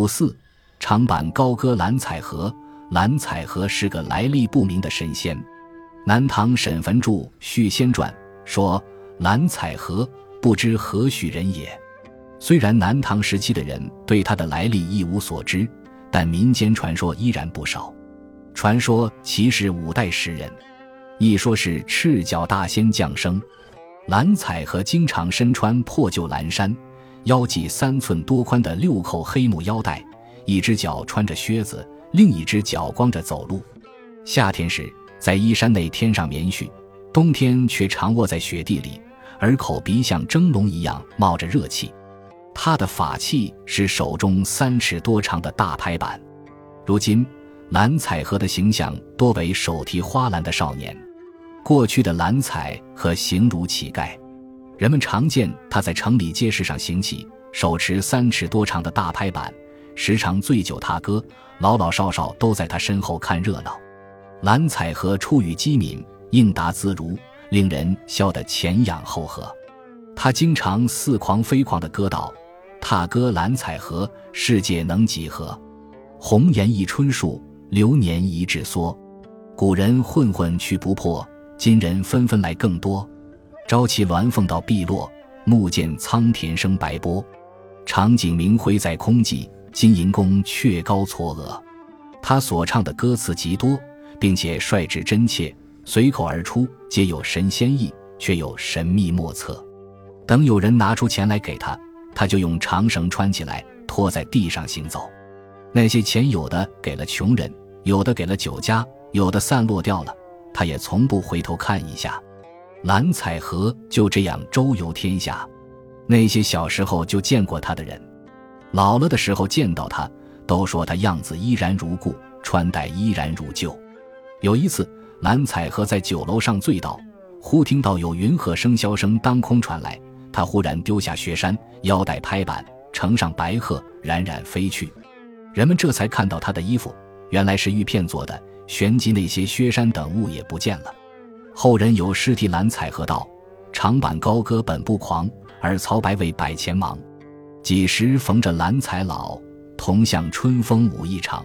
五四，长坂高歌蓝采和。蓝采和是个来历不明的神仙。南唐沈坟著《续仙传》说：“蓝采和不知何许人也。”虽然南唐时期的人对他的来历一无所知，但民间传说依然不少。传说其是五代时人，一说是赤脚大仙降生。蓝采和经常身穿破旧蓝衫，腰系三寸多宽的六扣黑木腰带，一只脚穿着靴子，另一只脚光着走路。夏天时在衣衫内添上棉絮，冬天却常卧在雪地里，耳口鼻像蒸笼一样冒着热气。他的法器是手中三尺多长的大拍板。如今，蓝采和的形象多为手提花篮的少年。过去的蓝采和形如乞丐，人们常见他在城里街市上行乞，手持三尺多长的大拍板，时常醉酒踏歌，老老少少都在他身后看热闹。蓝采和出语机敏，应答自如，令人笑得前仰后合。他经常似狂非狂地歌道：“踏歌蓝采和，世界能几何？红颜一春树，流年一纸梭。古人混混去不破。”今人纷纷来更多，朝气鸾凤到碧落，暮见苍田生白波。长景明辉在空寂，金银宫却高嵯峨。他所唱的歌词极多，并且率直真切，随口而出，皆有神仙意，却又神秘莫测。等有人拿出钱来给他，他就用长绳穿起来，拖在地上行走。那些钱有的给了穷人，有的给了酒家，有的散落掉了。他也从不回头看一下，蓝采和就这样周游天下。那些小时候就见过他的人，老了的时候见到他，都说他样子依然如故，穿戴依然如旧。有一次，蓝采和在酒楼上醉倒，忽听到有云鹤笙箫声当空传来，他忽然丢下雪山，腰带拍板，乘上白鹤，冉冉飞去。人们这才看到他的衣服，原来是玉片做的。旋即，那些薛山等物也不见了。后人有诗题蓝采和道：“长坂高歌本不狂，而曹白为百钱忙。几时逢着蓝采老，同向春风舞一场。”